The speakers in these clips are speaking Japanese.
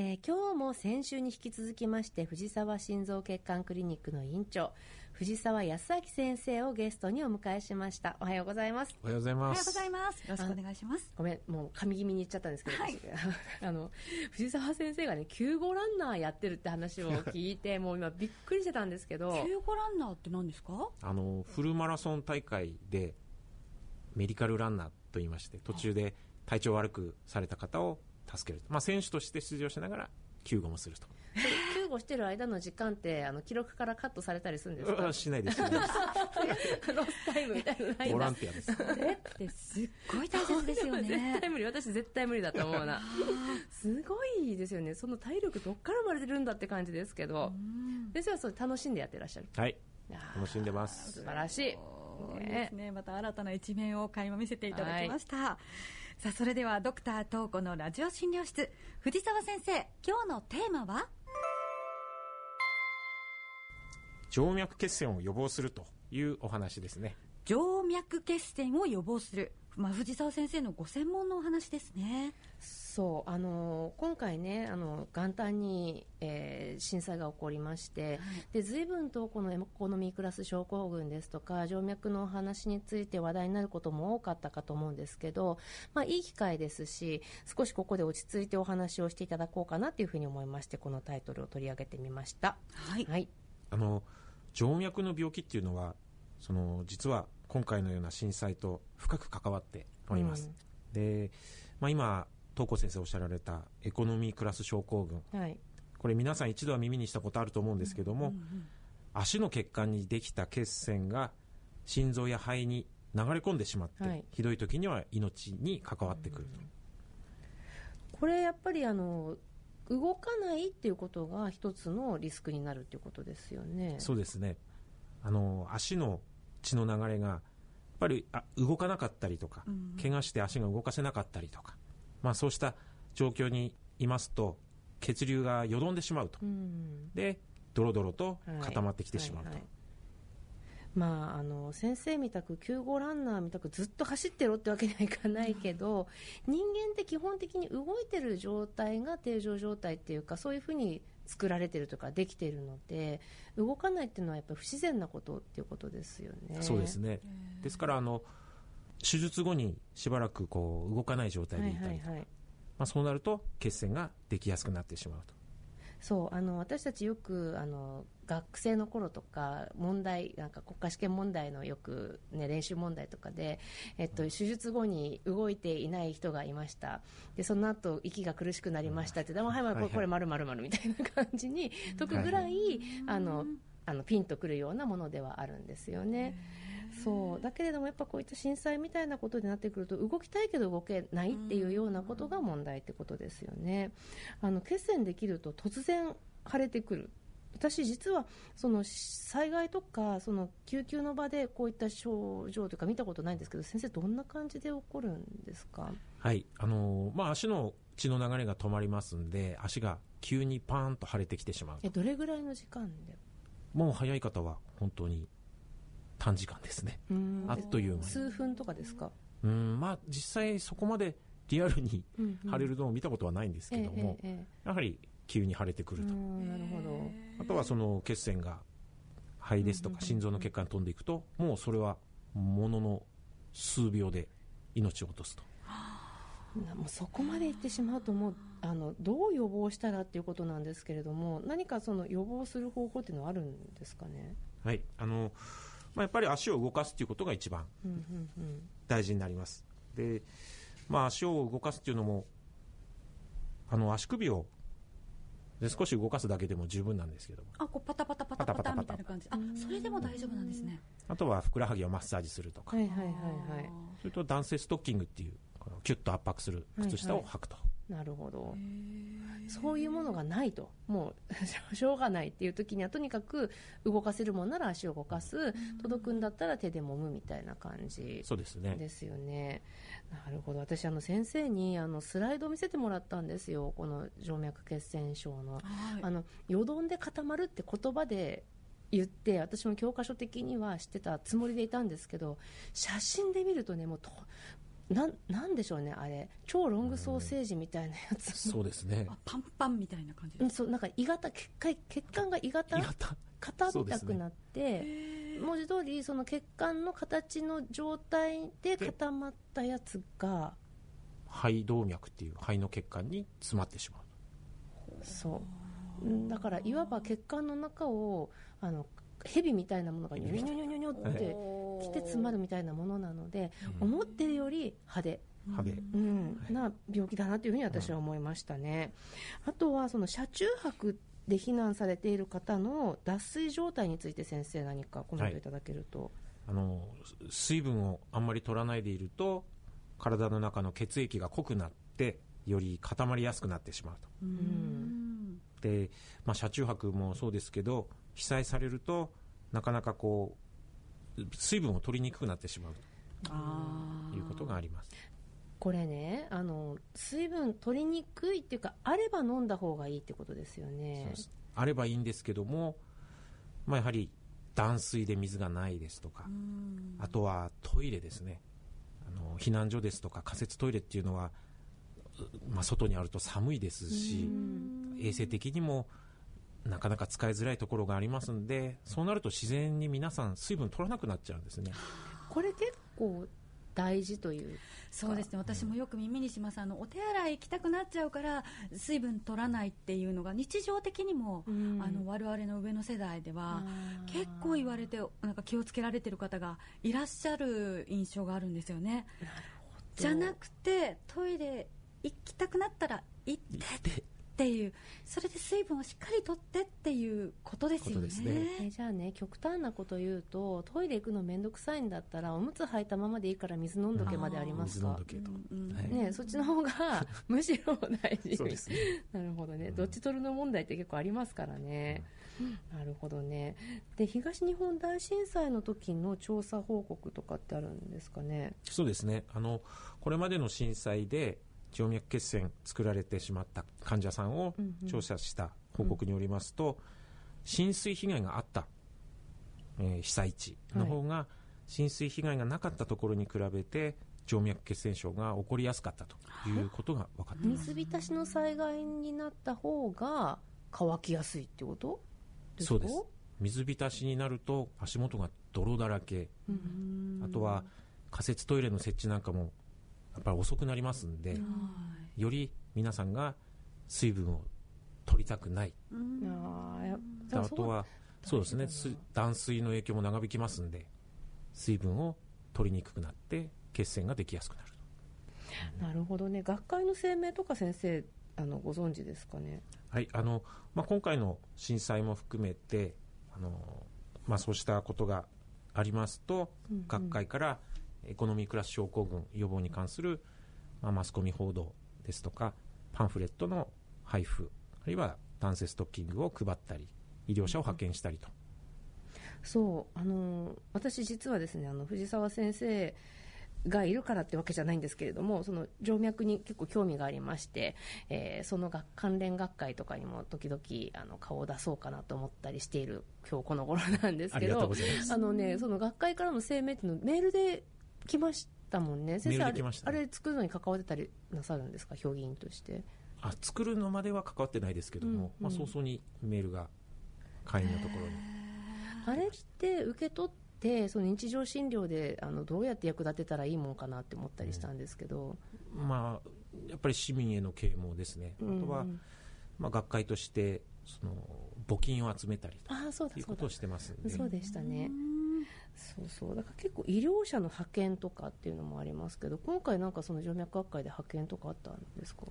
えー、今日も先週に引き続きまして藤沢心臓血管クリニックの院長藤沢康明先生をゲストにお迎えしました。おはようございます。おはようございます。おはようございます。よろしくお願いします。ごめんもう神気味に言っちゃったんですけど、はい、あの藤沢先生がね救護ランナーやってるって話を聞いて もう今びっくりしてたんですけど。救護ランナーって何ですか？あのフルマラソン大会でメディカルランナーと言いまして途中で体調悪くされた方を助ける、まあ、選手として出場しながら救護もすると。救護してる間の時間ってあの記録からカットされたりするんですか？しないです。ロスタイムみたいなボランティアです。それってすっごい大切ですよね。絶対無理。私絶対無理。だと思うな。すごいですよね。その体力どっから生まれてるんだって感じですけど。先生はそれ楽しんでやってらっしゃる。はい。楽しんでます。素晴らしい。いですね、また新たな一面を垣間見せていただきました、はい、さあそれではドクター東子のラジオ診療室藤沢先生今日のテーマは？静脈血栓を予防するというお話ですね。静脈血栓を予防する、まあ、藤沢先生のご専門のお話ですね。そうあの今回ねあの元旦に、えー、震災が起こりまして、はい、で随分とこのエコノミークラス症候群ですとか静脈の話について話題になることも多かったかと思うんですけど、まあ、いい機会ですし少しここで落ち着いてお話をしていただこうかなというふうに思いましてこのタイトルを取り上げてみました。はい、はい、あの静脈の病気っていうのはその実は今回のような震災と深く関わっております。うん、で、まあ、今東子先生おっしゃられたエコノミークラス症候群、はい、これ皆さん一度は耳にしたことあると思うんですけども、うんうんうん、足の血管にできた血栓が心臓や肺に流れ込んでしまって、はい、ひどい時には命に関わってくると、うん、これやっぱりあの動かないっていうことが一つのリスクになるっていうことですよね。そうですね。あの足の血の流れがやっぱりあ動かなかったりとか、うん、怪我して足が動かせなかったりとかまあ、そうした状況にいますと血流がよどんでしまうと、うん、でドロドロと固まってきてしまうと。はいはいはい。まあ、あの先生みたく救護ランナーみたくずっと走ってろってわけにはいかないけど、人間って基本的に動いてる状態が定常状態っていうかそういうふうに作られてるとかできているので動かないっていうのはやっぱり不自然なことっていうことですよね。そうですねですからあの手術後にしばらくこう動かない状態でいたりとか、はいはいはい、まあ、そうなると血栓ができやすくなってしまうと。そうあの私たちよくあの学生の頃とか問題なんか国家試験問題のよく、ね、練習問題とかで、えっと、手術後に動いていない人がいました。でその後息が苦しくなりましたってでもはい、はい、これまるまるまるみたいな感じに解くぐらい、はいはい、あのあのピンとくるようなものではあるんですよね。そう。だけれどもやっぱこういった震災みたいなことになってくると動きたいけど動けないっていうようなことが問題ってことですよね。あの血栓できると突然腫れてくる。私、実はその災害とかその救急の場でこういった症状というか見たことないんですけど先生、どんな感じで起こるんですか、はい。あのまあ、足の血の流れが止まりますんで足が急にパーンと腫れてきてしまうえどれぐらいの時間で？もう早い方は本当に短時間ですね。あっという間に。数分とかですか？うんまあ実際そこまでリアルに腫れるのを見たことはないんですけども、やはり急に腫れてくると。なるほど。あとはその血栓が肺ですとか心臓の血管に飛んでいくともうそれはものの数秒で命を落とすと。もうそこまでいってしまうともうあのどう予防したらっていうことなんですけれども何かその予防する方法っていうのはあるんですかね？はいあのまあ、やっぱり足を動かすということが一番大事になります。で、まあ、足を動かすっていうのもあの足首をで少し動かすだけでも十分なんですけども。あこうパタパタパタパタみたいな感じ。あそれでも大丈夫なんですね。あとはふくらはぎをマッサージするとか。はいはいはいはい。それと男性ストッキングっていうキュッと圧迫する靴下を履くと、はいはいなるほど。そういうものがないと。もう しょうがないっていう時にはとにかく動かせるものなら足を動かす。届くんだったら手で揉むみたいな感じそうですね。ですよね。なるほど。私あの先生にあのスライドを見せてもらったんですよ。この静脈血栓症の,、あのよどんで固まるって言葉で言って私も教科書的には知ってたつもりでいたんですけど写真で見るとねもうとなんなんでしょうねあれ。超ロングソーセージみたいなやつ、そうですね。あパンパンみたいな感じうん、ですそうなんか胃型血管血管が胃型？硬たくなって、文字通りその血管の形の状態で固まったやつが肺動脈っていう肺の血管に詰まってしまう。そう。うんだからいわば血管の中をあの蛇みたいなものがニョニョニョニョニョって来て詰まるみたいなものなので、思ってるより派手。歯で、うん。はい。な病気だなというふうに私は思いましたね、あとはその車中泊で避難されている方の脱水状態について先生何かコメントいただけると、あの水分をあんまり取らないでいると体の中の血液が濃くなってより固まりやすくなってしまうと。うん。で、まあ、車中泊もそうですけど被災されるとなかなかこう水分を取りにくくなってしまうということがあります。これねあの水分取りにくいっていうかあれば飲んだ方がいいってことですよね。あればいいんですけども、まあ、やはり断水で水がないですとかうん。あとはトイレですね。あの避難所ですとか仮設トイレっていうのは、うまあ、外にあると寒いですし衛生的にもなかなか使いづらいところがありますんでそうなると自然に皆さん水分取らなくなっちゃうんですね。これ結構大事というそうですね。私もよく耳にしますあのお手洗い行きたくなっちゃうから水分取らないっていうのが日常的にも、うん。あの我々の上の世代では結構言われてなんか気をつけられてる方がいらっしゃる印象があるんですよね。じゃなくてトイレ行きたくなったら行って。でっていうそれで水分をしっかりとってっていうことですよね。ことですね。えじゃあね極端なこと言うとトイレ行くの面倒くさいんだったらおむつ履いたままでいいから水飲んどけまでありますか？ねそっちの方が むしろ大事。そうですね。なるほどね、うん。どっち取るの問題って結構ありますからね、なるほどね。で東日本大震災の時の調査報告とかってあるんですかね？そうですね。あのこれまでの震災で静脈血栓作られてしまった患者さんを調査した報告によりますと、浸水被害があった、えー被災地の方が、浸水被害がなかったところに比べて静脈血栓症が起こりやすかったということが分かっています、水浸しの災害になった方が乾きやすいってこと？ですか？そうです。水浸しになると足元が泥だらけ。うんあとは仮設トイレの設置なんかもやっぱり遅くなりますんで、より皆さんが水分を取りたくない。うん。あとはそうですね。断水の影響も長引きますんで水分を取りにくくなって血栓ができやすくなるなるほどね。学会の声明とか先生あのご存知ですかね？はい。あのまあ、今回の震災も含めてあの、まあ、そうしたことがありますと、うんうん。学会からエコノミークラス症候群予防に関する、まあ、マスコミ報道ですとかパンフレットの配布あるいは男性ストッキングを配ったり医療者を派遣したりと、そうあの私実はですねあの藤沢先生がいるからってわけじゃないんですけれどもその静脈に結構興味がありまして、えーその学関連学会とかにも時々あの顔を出そうかなと思ったりしている今日この頃なんですけどあのねその学会からの声明っていうのメールで来ましたもんね。先生あれ作るのに関わってたりなさるんですか？評議員として。あ作るのまでは関わってないですけども、うんうん。まあ、早々にメールが会員のところに。あれって受け取ってその日常診療であのどうやって役立てたらいいもんかなって思ったりしたんですけど、まあ、やっぱり市民への啓蒙ですね、あとは、うんまあ、学会としてその募金を集めたりということをしてますそうでしたねそうそう。だから結構医療者の派遣とかっていうのもありますけど今回なんかその静脈学会で派遣とかあったんですか？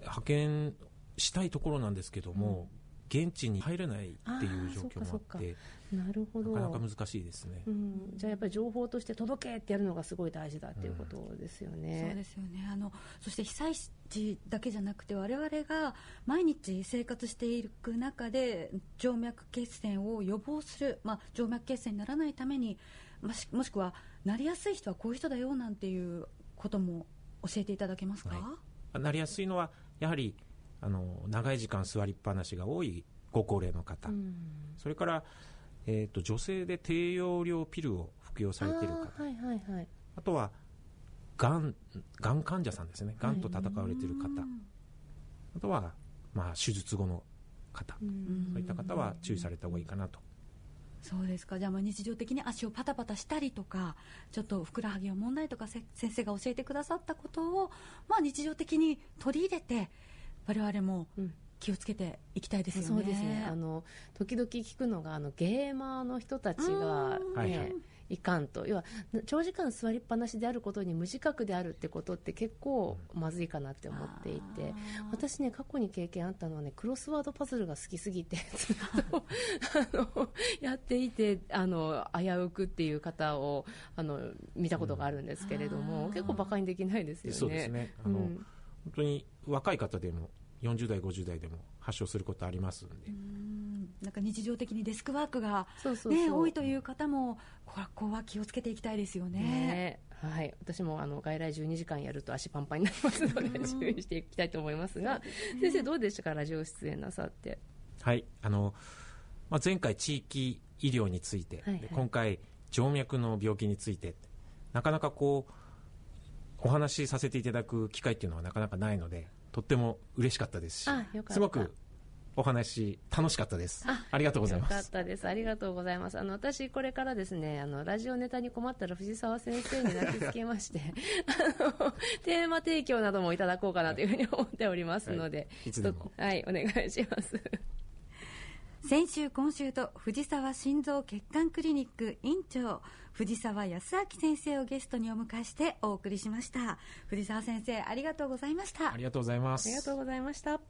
派遣したいところなんですけども、現地に入れないっていう状況もあってなるほど。なかなか難しいですね、うん、じゃあやっぱり情報として届けってやるのがすごい大事だっていうことですよね、そうですよね。あのそして被災地だけじゃなくて我々が毎日生活していく中で静脈血栓を予防する、まあ、静脈血栓にならないためにもしもしくはなりやすい人はこういう人だよなんていうことも教えていただけますか、はいなりやすいのはやはりあの長い時間座りっぱなしが多いご高齢の方、うん。それから、えー、と女性で低用量ピルを服用されている方。あーはいはいはい。あとはがんがん患者さんですね。がんと戦われている方、あとは、まあ、手術後の方、そういった方は注意された方がいいかなと。そうですか。じゃあまあ日常的に足をパタパタしたりとかちょっとふくらはぎの問題とかせ先生が教えてくださったことを、まあ、日常的に取り入れて我々もうん。気をつけていきたいですよね。そうですね。あの時々聞くのがあのゲーマーの人たちが、ねいかんと。要は長時間座りっぱなしであることに無自覚であるってことって結構まずいかなって思っていて。私ね過去に経験あったのはねクロスワードパズルが好きすぎてずっとあのやっていてあの危うくっていう方をあの見たことがあるんですけれども、うん結構馬鹿にできないですよね。そうですね。あの、うん本当に若い方でも40代50代でも発症することありますんで、うん。なんか日常的にデスクワークが、そうそうそう。ね、多いという方もここは気をつけていきたいですよね。ね。はい、私もあの外来12時間やると足パンパンになりますので注意していきたいと思いますが、先生どうでしたか？ラジオ出演なさって。はい。あのまあ、前回地域医療について、はいはい。で今回静脈の病気についてなかなかこうお話しさせていただく機会っていうのはなかなかないのでとっても嬉しかったですしすごくお話楽しかったです。あありがとうございまよかっすたです。ありがとうございます。あの私これからですねあのラジオネタに困ったら藤沢先生に泣きつけまして あのテーマ提供などもいただこうかなというふうに思っておりますので、い。いつでも。はいお願いします先週今週と藤沢心臓血管クリニック院長藤沢康明先生をゲストにお迎えしてお送りしました。藤沢先生ありがとうございました。ありがとうございます。ありがとうございました